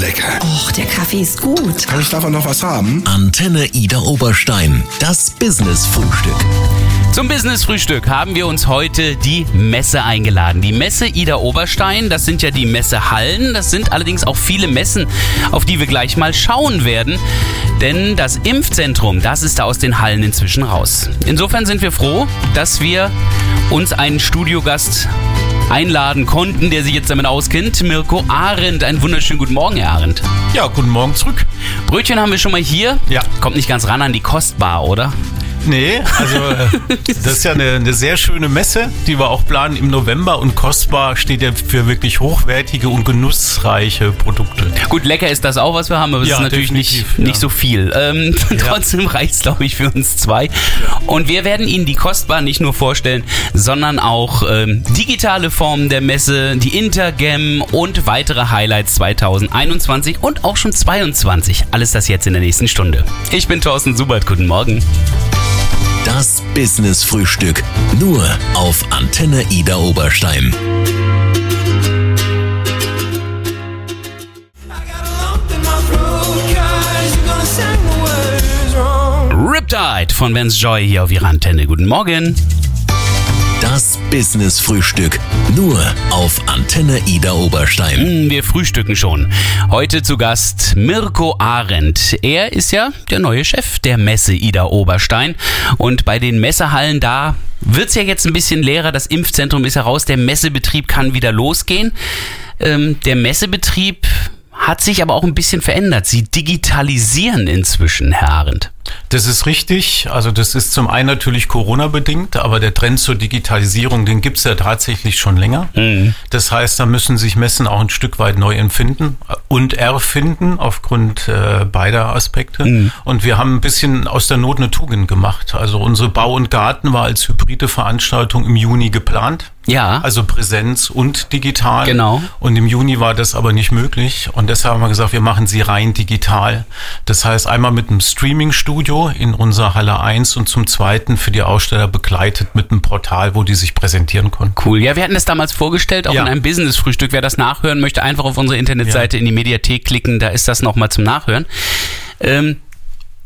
lecker. Och, der Kaffee ist gut. Kann ich davon noch was haben? Antenne Ida Oberstein. Das Business-Frühstück. Zum Business-Frühstück haben wir uns heute die Messe eingeladen. Die Messe Ida Oberstein, das sind ja die Messehallen. Das sind allerdings auch viele Messen, auf die wir gleich mal schauen werden. Denn das Impfzentrum, das ist da aus den Hallen inzwischen raus. Insofern sind wir froh, dass wir uns einen Studiogast einladen konnten, der sich jetzt damit auskennt. Mirko Arendt. Einen wunderschönen guten Morgen, Herr Arendt. Ja, guten Morgen zurück. Brötchen haben wir schon mal hier. Ja. Kommt nicht ganz ran an die Kostbar, oder? Nee, also äh, das ist ja eine, eine sehr schöne Messe, die wir auch planen im November und kostbar steht ja für wirklich hochwertige und genussreiche Produkte. Gut, lecker ist das auch, was wir haben, aber es Ja, ist natürlich nicht, nicht ja. so viel. Ähm, Trotzdem reicht es, glaube ich, für uns zwei. Und wir werden Ihnen die Kostbar nicht nur vorstellen, sondern auch ähm, digitale Formen der Messe, die Intergam und weitere Highlights 2021 und auch schon 22. Alles das jetzt in der nächsten Stunde. Ich bin Thorsten Subert, guten Morgen. Das Business-Frühstück. Nur auf Antenne Ida Oberstein. Riptide von Vance Joy hier auf Ihrer Antenne. Guten Morgen. Das Business-Frühstück. Nur auf Antenne Ida Oberstein. Hm, Wir frühstücken schon. Heute zu Gast Mirko Arendt. Er ist ja der neue Chef der Messe Ida Oberstein. Und bei den Messehallen da wird's ja jetzt ein bisschen leerer. Das Impfzentrum ist heraus. Der Messebetrieb kann wieder losgehen. Ähm, der Messebetrieb hat sich aber auch ein bisschen verändert. Sie digitalisieren inzwischen, Herr Arendt. Das ist richtig. Also das ist zum einen natürlich Corona-bedingt, aber der Trend zur Digitalisierung, den gibt's ja tatsächlich schon länger. Das heißt, da müssen sich Messen auch ein Stück weit neu empfinden und erfinden aufgrund äh, beider Aspekte. Und wir haben ein bisschen aus der Not eine Tugend gemacht. Also unsere Bau und Garten war als hybride Veranstaltung im Juni geplant. Ja. Also Präsenz und digital. Genau. Und im Juni war das aber nicht möglich. Und deshalb haben wir gesagt, wir machen sie rein digital. Das heißt, einmal mit einem Streaming-Studio in unserer Halle 1 und zum zweiten für die Aussteller begleitet mit einem Portal, wo die sich präsentieren konnten. Cool. Ja, wir hatten das damals vorgestellt, auch Ja. in einem Business-Frühstück. Wer das nachhören möchte, einfach auf unsere Internetseite in die Mediathek klicken, da ist das nochmal zum Nachhören. Ähm,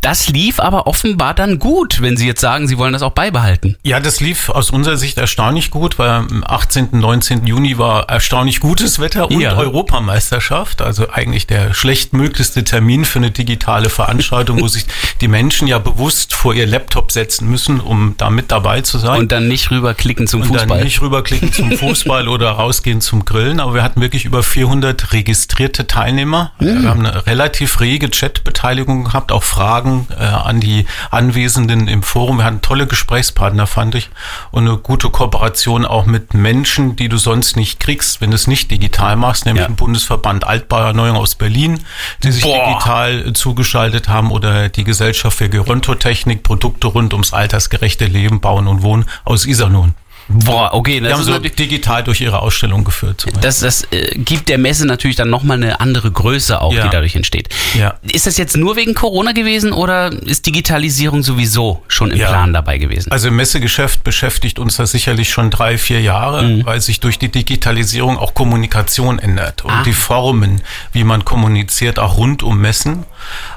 das lief aber offenbar dann gut, wenn Sie jetzt sagen, Sie wollen das auch beibehalten. Ja, das lief aus unserer Sicht erstaunlich gut, weil am 18., 19. Juni war erstaunlich gutes Wetter und Ja. Europameisterschaft, also eigentlich der schlechtmöglichste Termin für eine digitale Veranstaltung, wo sich die Menschen ja bewusst vor ihr Laptop setzen müssen, um da mit dabei zu sein. Und dann nicht rüberklicken zum und Fußball. dann nicht rüberklicken zum Fußball oder rausgehen zum Grillen. Aber wir hatten wirklich über 400 registrierte Teilnehmer. Hm. Wir haben eine relativ rege Chat-Beteiligung gehabt, auch Fragen äh, an die Anwesenden im Forum. Wir hatten tolle Gesprächspartner, fand ich. Und eine gute Kooperation auch mit Menschen, die du sonst nicht kriegst, wenn du es nicht digital machst, nämlich Ja. im Bundesverband Altbauerneuung aus Berlin, die sich Boah. digital äh, zugeschaltet haben oder die Gesellschaft für Gerontotechnik, Produkte rund ums altersgerechte Leben, Bauen und Wohnen aus Iserlohn. Boah, okay, Die das haben ist so digital durch ihre Ausstellung geführt. das, das äh, gibt der Messe natürlich dann nochmal eine andere Größe auch, Ja. die dadurch entsteht. Ja. Ist das jetzt nur wegen Corona gewesen oder ist Digitalisierung sowieso schon im Ja. Plan dabei gewesen? Also im Messegeschäft beschäftigt uns das sicherlich schon drei, vier Jahre, Mhm. weil sich durch die Digitalisierung auch Kommunikation ändert und Ah. die Formen, wie man kommuniziert, auch rund um Messen.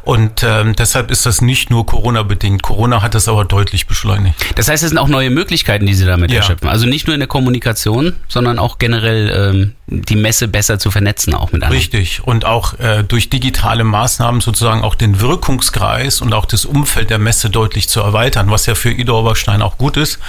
Und ähm, deshalb ist das nicht nur Corona-bedingt. Corona hat das aber deutlich beschleunigt. Das heißt, es sind auch neue Möglichkeiten, die Sie damit Ja. erschöpfen. Also nicht nur in der Kommunikation, sondern auch generell ähm, die Messe besser zu vernetzen, auch mit anderen. Richtig. Und auch äh, durch digitale Maßnahmen sozusagen auch den Wirkungskreis und auch das Umfeld der Messe deutlich zu erweitern, was ja für Ida Oberstein auch gut ist,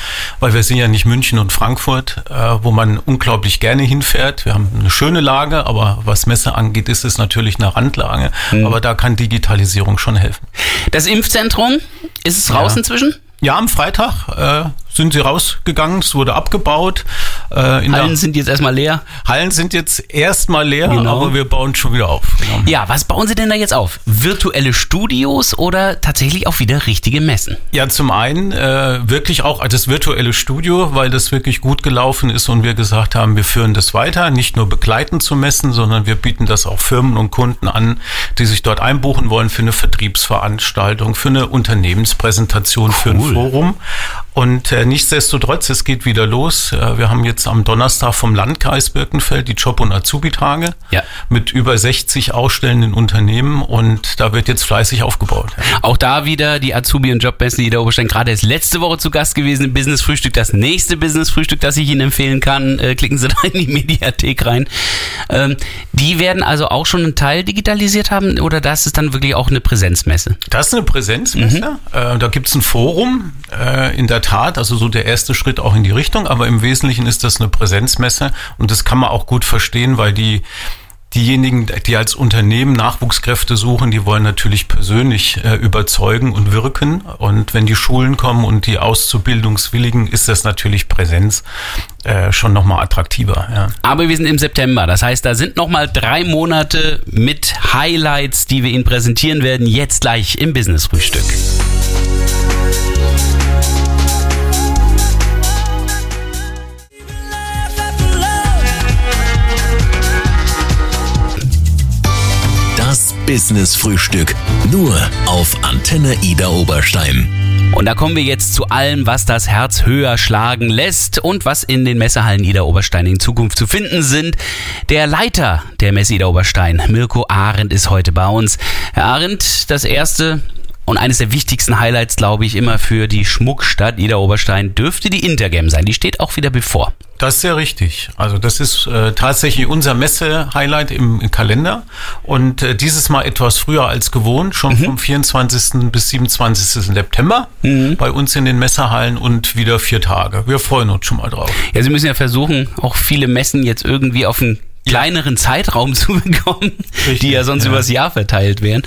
weil wir sind ja nicht München und Frankfurt, äh, wo man unglaublich gerne hinfährt. Wir haben eine schöne Lage, aber was Messe angeht, ist es natürlich eine Randlage. Aber da kann Digitalisierung schon helfen. Das Impfzentrum, ist es raus Ja. inzwischen? Ja, am Freitag äh, sind sie rausgegangen, es wurde abgebaut. Äh, Hallen sind jetzt erstmal leer. Hallen sind jetzt erstmal leer, Genau. aber wir bauen schon wieder auf. Genau. Ja, was bauen Sie denn da jetzt auf? Virtuelle Studios oder tatsächlich auch wieder richtige Messen? Ja, zum einen äh, wirklich auch das virtuelle Studio, weil das wirklich gut gelaufen ist und wir gesagt haben, wir führen das weiter, nicht nur begleitend zu messen, sondern wir bieten das auch Firmen und Kunden an, die sich dort einbuchen wollen für eine Vertriebsveranstaltung, für eine Unternehmenspräsentation, für ein Forum. Und äh, nichtsdestotrotz, es geht wieder los. Äh, wir haben jetzt am Donnerstag vom Landkreis Birkenfeld die Job- und Azubi-Tage Ja. mit über 60 ausstellenden Unternehmen und da wird jetzt fleißig aufgebaut. Ja. Auch da wieder die Azubi- und Jobmessen Ida Oberstein gerade erst letzte Woche zu Gast gewesen im Business Frühstück. Das nächste Business Frühstück, das ich Ihnen empfehlen kann, äh, klicken Sie da in die Mediathek rein. Ähm, die werden also auch schon einen Teil digitalisiert haben oder das ist dann wirklich auch eine Präsenzmesse? Das ist eine Präsenzmesse. Äh, da gibt es ein Forum, äh, in der Tat, also so der erste Schritt auch in die Richtung, aber im Wesentlichen ist das eine Präsenzmesse und das kann man auch gut verstehen, weil die diejenigen, die als Unternehmen Nachwuchskräfte suchen, die wollen natürlich persönlich äh, überzeugen und wirken. Und wenn die Schulen kommen und die Auszubildungswilligen, ist das natürlich Präsenz äh, schon nochmal attraktiver. Ja. Aber wir sind im September, das heißt, da sind nochmal drei Monate mit Highlights, die wir Ihnen präsentieren werden, jetzt gleich im Business Business Frühstück. Nur auf Antenne Ida Oberstein. Und da kommen wir jetzt zu allem, was das Herz höher schlagen lässt und was in den Messehallen Ida Oberstein in Zukunft zu finden sind. Der Leiter der Messe Ida Oberstein, Mirko Arendt, ist heute bei uns. Herr Arendt, das erste und eines der wichtigsten Highlights, glaube ich, immer für die Schmuckstadt Ida Oberstein dürfte die Intergam sein. Die steht auch wieder bevor. Das ist sehr richtig. Also das ist äh, tatsächlich unser Messe-Highlight im, im Kalender und äh, dieses Mal etwas früher als gewohnt, schon vom 24. bis 27. September bei uns in den Messehallen und wieder vier Tage. Wir freuen uns schon mal drauf. Ja, Sie müssen ja versuchen, auch viele Messen jetzt irgendwie auf einen kleineren Zeitraum zu bekommen, Richtig, die ja sonst ja. übers Jahr verteilt wären.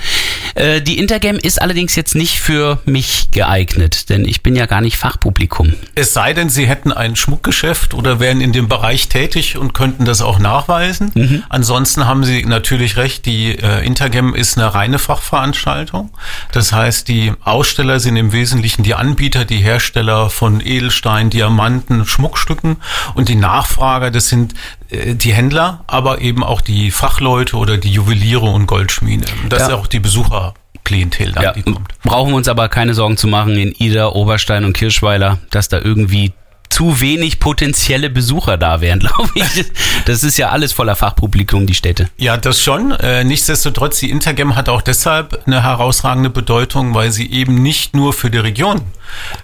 Äh, die Intergame ist allerdings jetzt nicht für mich geeignet, denn ich bin ja gar nicht Fachpublikum. Es sei denn, Sie hätten ein Schmuckgeschäft oder wären in dem Bereich tätig und könnten das auch nachweisen. Ansonsten haben Sie natürlich recht, die äh, Intergem ist eine reine Fachveranstaltung. Das heißt, die Aussteller sind im Wesentlichen die Anbieter, die Hersteller von Edelstein, Diamanten, Schmuckstücken und die Nachfrager, das sind die Händler, aber eben auch die Fachleute oder die Juweliere und Goldschmiede. Das Ja. ist auch die Besucherklientel, dann, Ja, die kommt. brauchen wir uns aber keine Sorgen zu machen in Ida, Oberstein und Kirschweiler, dass da irgendwie zu wenig potenzielle Besucher da wären, glaube ich. Das ist ja alles voller Fachpublikum, die Städte. Ja, das schon. Äh, nichtsdestotrotz, die Intergem hat auch deshalb eine herausragende Bedeutung, weil sie eben nicht nur für die Region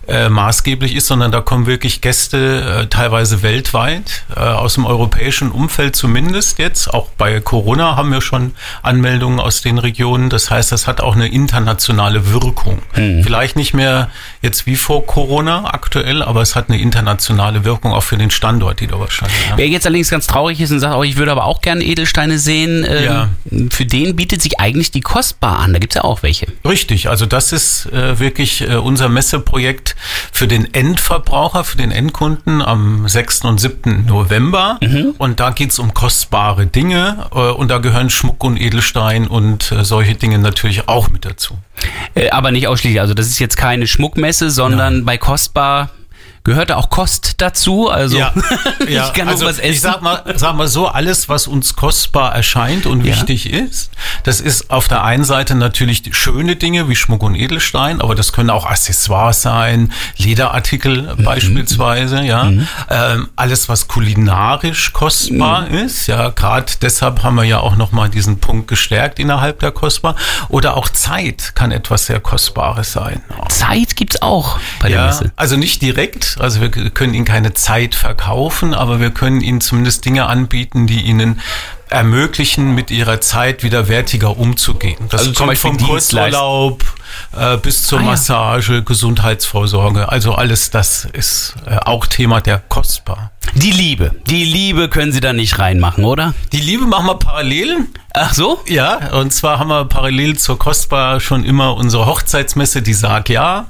äh, maßgeblich ist, sondern da kommen wirklich Gäste, äh, teilweise weltweit, äh, aus dem europäischen Umfeld zumindest jetzt. Auch bei Corona haben wir schon Anmeldungen aus den Regionen. Das heißt, das hat auch eine internationale Wirkung. Vielleicht nicht mehr jetzt wie vor Corona aktuell, aber es hat eine internationale Wirkung auch für den Standort, die da wahrscheinlich. Ja. Wer jetzt allerdings ganz traurig ist und sagt, oh, ich würde aber auch gerne Edelsteine sehen, ähm, Ja. für den bietet sich eigentlich die Kostbar an. Da gibt's ja auch welche. Richtig, also das ist äh, wirklich äh, unser Messeprojekt für den Endverbraucher, für den Endkunden am 6. und 7. November. Und da geht's um kostbare Dinge äh, und da gehören Schmuck und Edelstein und äh, solche Dinge natürlich auch mit dazu. Äh, aber nicht ausschließlich. Also das ist jetzt keine Schmuckmesse, sondern bei Kostbar gehörte auch Kost dazu. Also ich kann also auch was essen. Ich sag mal, sag mal so, alles, was uns kostbar erscheint und Ja. wichtig ist, das ist auf der einen Seite natürlich die schöne Dinge wie Schmuck und Edelstein, aber das können auch Accessoires sein, Lederartikel Mhm. beispielsweise, ja. Ähm, alles, was kulinarisch kostbar Mhm. ist, ja, gerade deshalb haben wir ja auch nochmal diesen Punkt gestärkt innerhalb der Kostbar. Oder auch Zeit kann etwas sehr Kostbares sein. Zeit gibt's auch bei der Ja, Messe. also nicht direkt, also wir können Ihnen keine Zeit verkaufen, aber wir können Ihnen zumindest Dinge anbieten, die Ihnen ermöglichen, mit ihrer Zeit wieder wertiger umzugehen. Das Also zum kommt Beispiel vom Kurzurlaub äh, bis zur Ah, ja. Massage, Gesundheitsvorsorge. Also alles das ist äh, auch Thema der Kostbar. Die Liebe. Die Liebe können Sie da nicht reinmachen, oder? Die Liebe machen wir parallel. Ach so? Ja, und zwar haben wir parallel zur Kostbar schon immer unsere Hochzeitsmesse, die Sag Ja.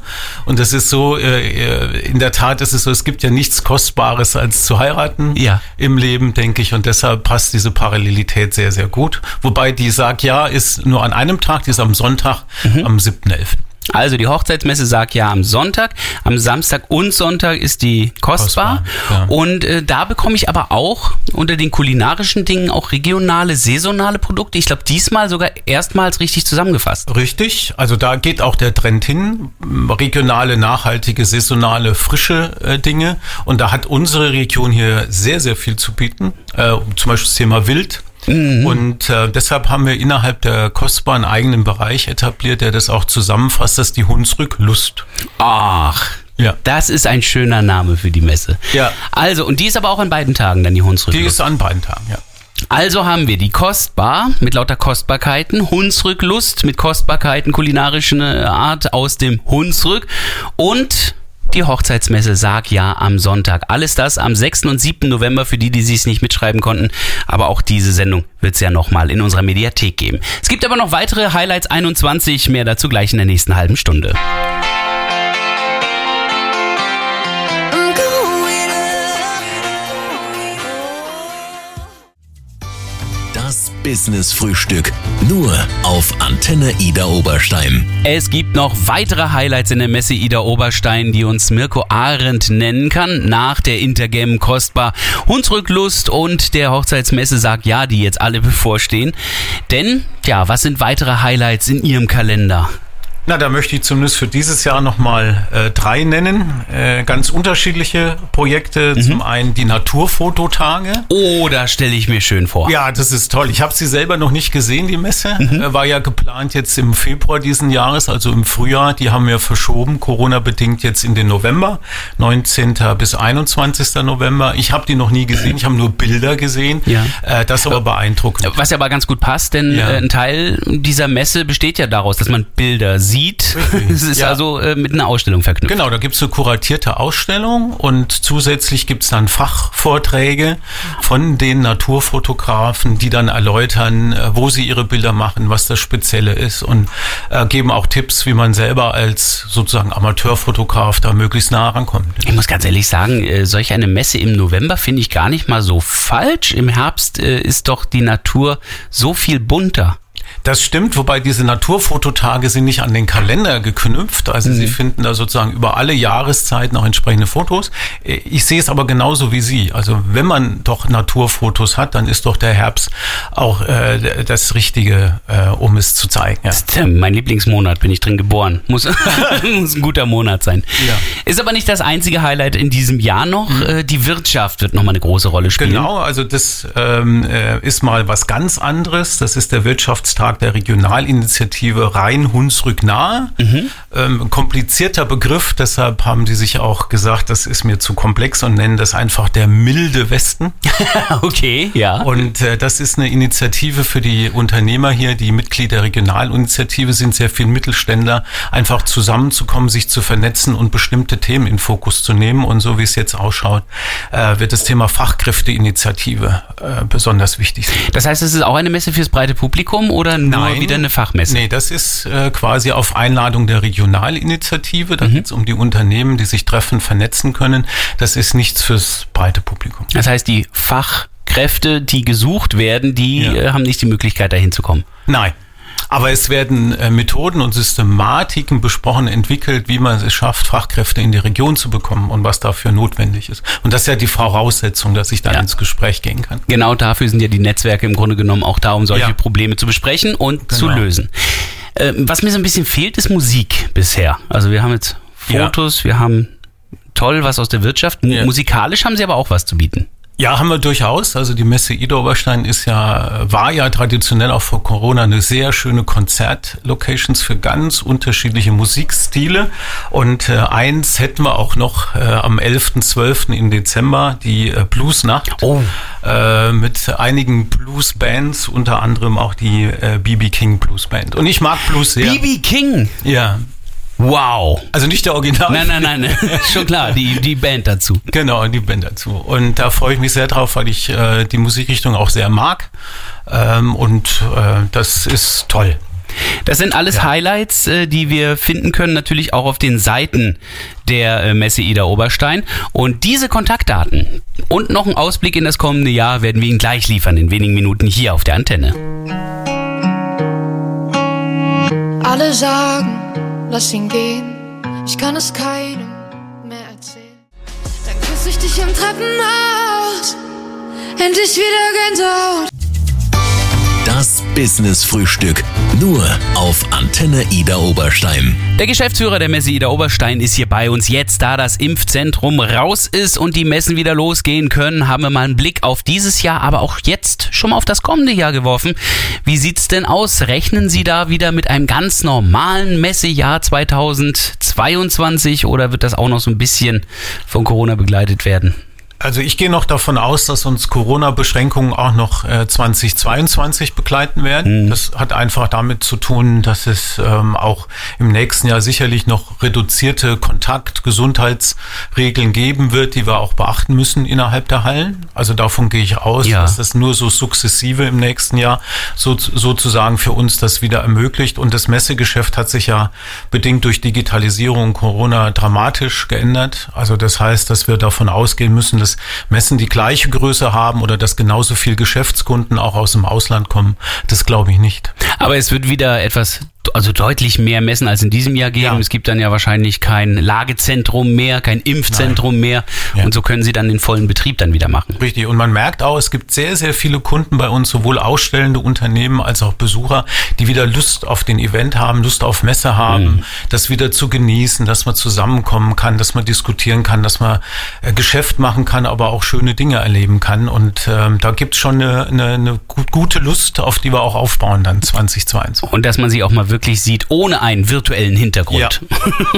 Und das ist so, äh, in der Tat ist es so, es gibt ja nichts Kostbares als zu heiraten Ja. im Leben, denke ich. Und deshalb passt diese Parallelität sehr, sehr gut. Wobei die Sag Ja ist nur an einem Tag, die ist am Sonntag, am 7.11. Also die Hochzeitsmesse sagt ja am Sonntag, am Samstag und Sonntag ist die Kostbar. Kostbar, ja. Und äh, da bekomme ich aber auch unter den kulinarischen Dingen auch regionale, saisonale Produkte. Ich glaube diesmal sogar erstmals richtig zusammengefasst. Richtig, also da geht auch der Trend hin. Regionale, nachhaltige, saisonale, frische äh, Dinge. Und da hat unsere Region hier sehr, sehr viel zu bieten. Äh, zum Beispiel das Thema Wild. Und äh, deshalb haben wir innerhalb der Kostbar einen eigenen Bereich etabliert, der das auch zusammenfasst, das ist die Hunsrück Lust. Ach. Ja. Das ist ein schöner Name für die Messe. Ja. Also, und die ist aber auch an beiden Tagen dann die Hunsrück. Die ist an beiden Tagen, ja. Also haben wir die Kostbar mit lauter Kostbarkeiten, Hunsrücklust mit Kostbarkeiten kulinarischen Art aus dem Hunsrück und die Hochzeitsmesse Sag Ja am Sonntag. Alles das am 6. und 7. November für die, die es nicht mitschreiben konnten. Aber auch diese Sendung wird es ja nochmal in unserer Mediathek geben. Es gibt aber noch weitere Highlights 21, mehr dazu gleich in der nächsten halben Stunde. Das Business-Frühstück. Nur auf Antenne Ida Oberstein. Es gibt noch weitere Highlights in der Messe Ida Oberstein, die uns Mirko Arendt nennen kann, nach der Intergame Kostbar, Hunsrücklust und der Hochzeitsmesse Sag Ja, die jetzt alle bevorstehen. Denn, ja, was sind weitere Highlights in Ihrem Kalender? Na, da möchte ich zumindest für dieses Jahr nochmal äh, drei nennen. Äh, ganz unterschiedliche Projekte. Zum einen die Naturfototage. Oh, da stelle ich mir schön vor. Ja, das ist toll. Ich habe sie selber noch nicht gesehen, die Messe. Äh, war ja geplant jetzt im Februar diesen Jahres, also im Frühjahr. Die haben wir verschoben, Corona-bedingt jetzt in den November, 19. bis 21. November. Ich habe die noch nie gesehen, ich habe nur Bilder gesehen. Ja. Äh, das ist aber beeindruckend. Was ja aber ganz gut passt, denn Ja. äh, ein Teil dieser Messe besteht ja daraus, dass man Bilder sieht. Es ist Ja. also äh, mit einer Ausstellung verknüpft. Genau, da gibt's eine kuratierte Ausstellung und zusätzlich gibt's dann Fachvorträge von den Naturfotografen, die dann erläutern, äh, wo sie ihre Bilder machen, was das Spezielle ist und äh, geben auch Tipps, wie man selber als sozusagen Amateurfotograf da möglichst nah rankommt. Ich muss ganz ehrlich sagen, äh, solch eine Messe im November finde ich gar nicht mal so falsch. Im Herbst äh, ist doch die Natur so viel bunter. Das stimmt, wobei diese Naturfototage sind nicht an den Kalender geknüpft. Also Sie finden da sozusagen über alle Jahreszeiten auch entsprechende Fotos. Ich sehe es aber genauso wie Sie. Also wenn man doch Naturfotos hat, dann ist doch der Herbst auch äh, das Richtige, äh, um es zu zeigen. Ja. Tja, Mein Lieblingsmonat bin ich drin geboren. Muss, muss ein guter Monat sein. Ja. Ist aber nicht das einzige Highlight in diesem Jahr noch. Äh, Die Wirtschaft wird nochmal eine große Rolle spielen. Genau, also das ähm, äh, ist mal was ganz anderes. Das ist der Wirtschaftstag der Regionalinitiative Rhein-Hunsrück nahe. Ähm, komplizierter Begriff, deshalb haben die sich auch gesagt, das ist mir zu komplex und nennen das einfach der milde Westen. okay, ja. Und äh, das ist eine Initiative für die Unternehmer hier, die Mitglied der Regionalinitiative sind, sehr viele Mittelständler, einfach zusammenzukommen, sich zu vernetzen und bestimmte Themen in Fokus zu nehmen. Und so wie es jetzt ausschaut, äh, wird das Thema Fachkräfteinitiative äh, besonders wichtig sein. Das heißt, es ist auch eine Messe fürs breite Publikum oder nur wieder eine Fachmesse? Nee, das ist äh, quasi auf Einladung der Regionalinitiative. Da geht's um die Unternehmen, die sich treffen, vernetzen können. Das ist nichts fürs breite Publikum. Das heißt, die Fachkräfte, die gesucht werden, die Ja. äh, haben nicht die Möglichkeit, dahin zu kommen. Nein. Aber es werden äh, Methoden und Systematiken besprochen, entwickelt, wie man es schafft, Fachkräfte in die Region zu bekommen und was dafür notwendig ist. Und das ist ja die Voraussetzung, dass ich dann Ja. ins Gespräch gehen kann. Genau dafür sind ja die Netzwerke im Grunde genommen auch da, um solche Ja. Probleme zu besprechen und zu Genau. lösen. Äh, was mir so ein bisschen fehlt, ist Musik bisher. Also wir haben jetzt Ja. Fotos, wir haben toll was aus der Wirtschaft. Mu- Ja. Musikalisch haben sie aber auch was zu bieten. Ja, haben wir durchaus. Also die Messe Ida Oberstein ist ja, war ja traditionell auch vor Corona eine sehr schöne Konzertlocations für ganz unterschiedliche Musikstile. Und äh, eins hätten wir auch noch äh, am 11.12. im Dezember, die äh, Bluesnacht. Oh. Äh, mit einigen Bluesbands, unter anderem auch die äh, BB King Bluesband. Und ich mag Blues sehr. BB King. Ja. Wow. Also nicht der Original. Nein, nein, nein, schon klar, die, die Band dazu. Genau, die Band dazu. Und da freue ich mich sehr drauf, weil ich äh, die Musikrichtung auch sehr mag. Ähm, und äh, das ist toll. Das sind alles Highlights, äh, die wir finden können, natürlich auch auf den Seiten der äh, Messe Ida Oberstein. Und diese Kontaktdaten und noch ein Ausblick in das kommende Jahr werden wir Ihnen gleich liefern, in wenigen Minuten hier auf der Antenne. Alle sagen, lass ihn gehen. Ich kann es keinem mehr erzählen. Dann küsse ich dich im Treppenhaus. Endlich wieder Gänsehaut. Business Frühstück. Nur auf Antenne Ida Oberstein. Der Geschäftsführer der Messe Ida Oberstein ist hier bei uns. Jetzt, da das Impfzentrum raus ist und die Messen wieder losgehen können, haben wir mal einen Blick auf dieses Jahr, aber auch jetzt schon mal auf das kommende Jahr geworfen. Wie sieht's denn aus? Rechnen Sie da wieder mit einem ganz normalen Messejahr 2022 oder wird das auch noch so ein bisschen von Corona begleitet werden? Also ich gehe noch davon aus, dass uns Corona-Beschränkungen auch noch äh, 2022 begleiten werden. Mhm. Das hat einfach damit zu tun, dass es ähm, auch im nächsten Jahr sicherlich noch reduzierte Kontakt-Gesundheitsregeln geben wird, die wir auch beachten müssen innerhalb der Hallen. Also davon gehe ich aus, Ja. dass das nur so sukzessive im nächsten Jahr so, sozusagen für uns das wieder ermöglicht. Und das Messegeschäft hat sich ja bedingt durch Digitalisierung Corona dramatisch geändert. Also das heißt, dass wir davon ausgehen müssen, dass Messen die gleiche Größe haben oder dass genauso viel Geschäftskunden auch aus dem Ausland kommen. Das glaube ich nicht. Aber es wird wieder etwas, also deutlich mehr Messen als in diesem Jahr geben. Ja. Es gibt dann ja wahrscheinlich kein Lagezentrum mehr, kein Impfzentrum mehr. Ja. Und so können Sie dann den vollen Betrieb dann wieder machen. Richtig. Und man merkt auch, es gibt sehr, sehr viele Kunden bei uns, sowohl ausstellende Unternehmen als auch Besucher, die wieder Lust auf den Event haben, Lust auf Messe haben, das wieder zu genießen, dass man zusammenkommen kann, dass man diskutieren kann, dass man äh, Geschäft machen kann, aber auch schöne Dinge erleben kann. Und ähm, da gibt's schon eine, eine, eine gu- gute Lust, auf die wir auch aufbauen dann 2022. Und dass man sie auch mal wirklich sieht, ohne einen virtuellen Hintergrund.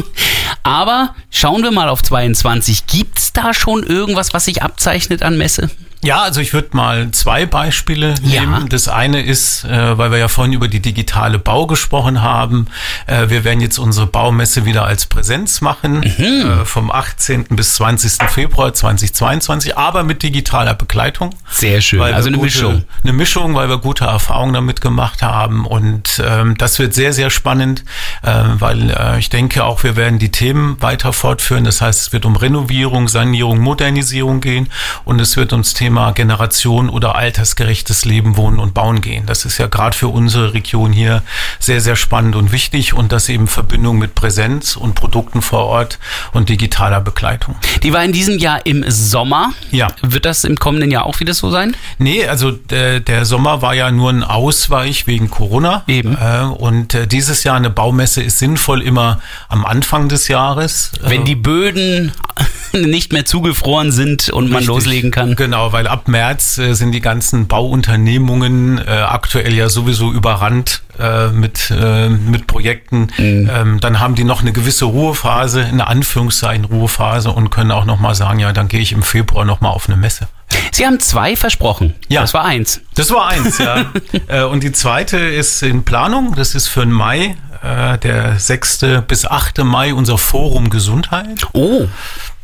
Aber schauen wir mal auf 22. Gibt's da schon irgendwas, was sich abzeichnet an Messe? Ja, also ich würde mal zwei Beispiele Ja. nehmen. Das eine ist, äh, weil wir ja vorhin über die digitale Bau gesprochen haben, äh, wir werden jetzt unsere Baumesse wieder als Präsenz machen, Mhm. äh, vom 18. bis 20. Februar 2022, aber mit digitaler Begleitung. Sehr schön. Also eine gute, Mischung. Eine Mischung, weil wir gute Erfahrungen damit gemacht haben. Und ähm, das wird sehr, sehr spannend, äh, weil äh, ich denke auch, wir werden die Themen weiter fortführen. Das heißt, es wird um Renovierung, Sanierung, Modernisierung gehen und es wird ums Thema Generation oder altersgerechtes Leben, Wohnen und Bauen gehen. Das ist ja gerade für unsere Region hier sehr, sehr spannend und wichtig und das eben Verbindung mit Präsenz und Produkten vor Ort und digitaler Begleitung. Die war in diesem Jahr im Sommer. Ja. Wird das im kommenden Jahr auch wieder so sein? Nee, also der, der Sommer war ja nur ein Ausweich wegen Corona. Eben. Äh, und äh, dieses Jahr eine Baumesse ist sinnvoll immer am Anfang des Jahres. Wenn die Böden nicht mehr zugefroren sind und man Richtig. loslegen kann. Genau, weil ab März äh, sind die ganzen Bauunternehmungen äh, aktuell ja sowieso überrannt äh, mit, äh, mit Projekten. Mhm. Ähm, dann haben die noch eine gewisse Ruhephase, eine Anführungszeichen Ruhephase und können auch nochmal sagen, ja, dann gehe ich im Februar nochmal auf eine Messe. Sie haben zwei versprochen. Ja. Das war eins. Das war eins, ja. Äh, Und die zweite ist in Planung. Das ist für den Mai, äh, der 6. bis 8. Mai, unser Forum Gesundheit. Oh,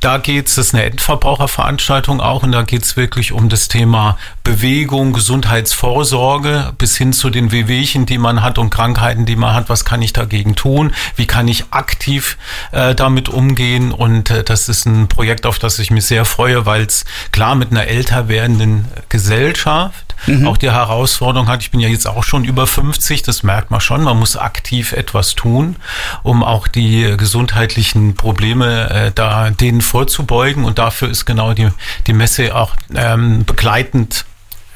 Da geht's, das ist eine Endverbraucherveranstaltung auch, und da geht's wirklich um das Thema Bewegung, Gesundheitsvorsorge bis hin zu den Wehwehchen, die man hat und Krankheiten, die man hat. Was kann ich dagegen tun? Wie kann ich aktiv äh, damit umgehen? Und äh, das ist ein Projekt, auf das ich mich sehr freue, weil es klar mit einer älter werdenden Gesellschaft auch die Herausforderung hat, ich bin ja jetzt auch schon über 50, das merkt man schon, man muss aktiv etwas tun, um auch die gesundheitlichen Probleme äh, da denen vorzubeugen und dafür ist genau die, die Messe auch ähm, begleitend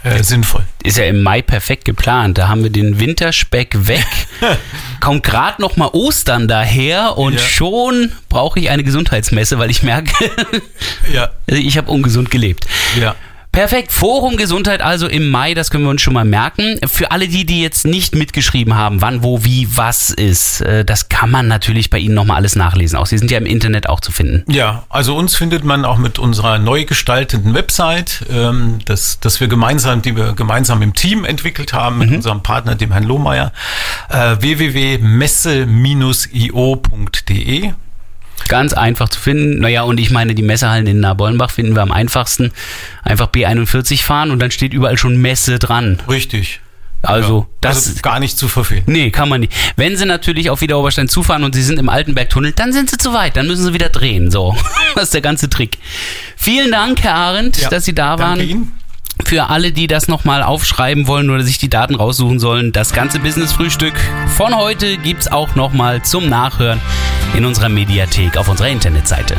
äh, sinnvoll. ist ja im Mai perfekt geplant. Da haben wir den Winterspeck weg. Kommt gerade noch mal Ostern daher und Ja. schon brauche ich eine Gesundheitsmesse, weil ich merke, Ja, ich habe ungesund gelebt. ja. Perfekt. Forum Gesundheit also im Mai, das können wir uns schon mal merken. Für alle die, die jetzt nicht mitgeschrieben haben, wann, wo, wie, was ist, äh, das kann man natürlich bei Ihnen nochmal alles nachlesen. Auch Sie sind ja im Internet auch zu finden. Ja, also uns findet man auch mit unserer neu gestalteten Website, ähm, das, das wir gemeinsam, die wir gemeinsam im Team entwickelt haben mit unserem Partner, dem Herrn Lohmeier, äh, www.messe-io.de. Ganz einfach zu finden. Naja, und ich meine, die Messehallen in Nabollenbach finden wir am einfachsten. Einfach B41 fahren und dann steht überall schon Messe dran. Richtig. Also, Ja, das also gar nicht zu verfehlen. Nee, kann man nicht. Wenn sie natürlich auf Wiederoberstein zufahren und sie sind im Altenbergtunnel, dann sind sie zu weit, dann müssen sie wieder drehen. So, das ist der ganze Trick. Vielen Dank, Herr Arendt, Ja, dass Sie da danke waren. Ihnen. Für alle, die das nochmal aufschreiben wollen oder sich die Daten raussuchen sollen, das ganze Business-Frühstück von heute gibt's auch nochmal zum Nachhören in unserer Mediathek auf unserer Internetseite.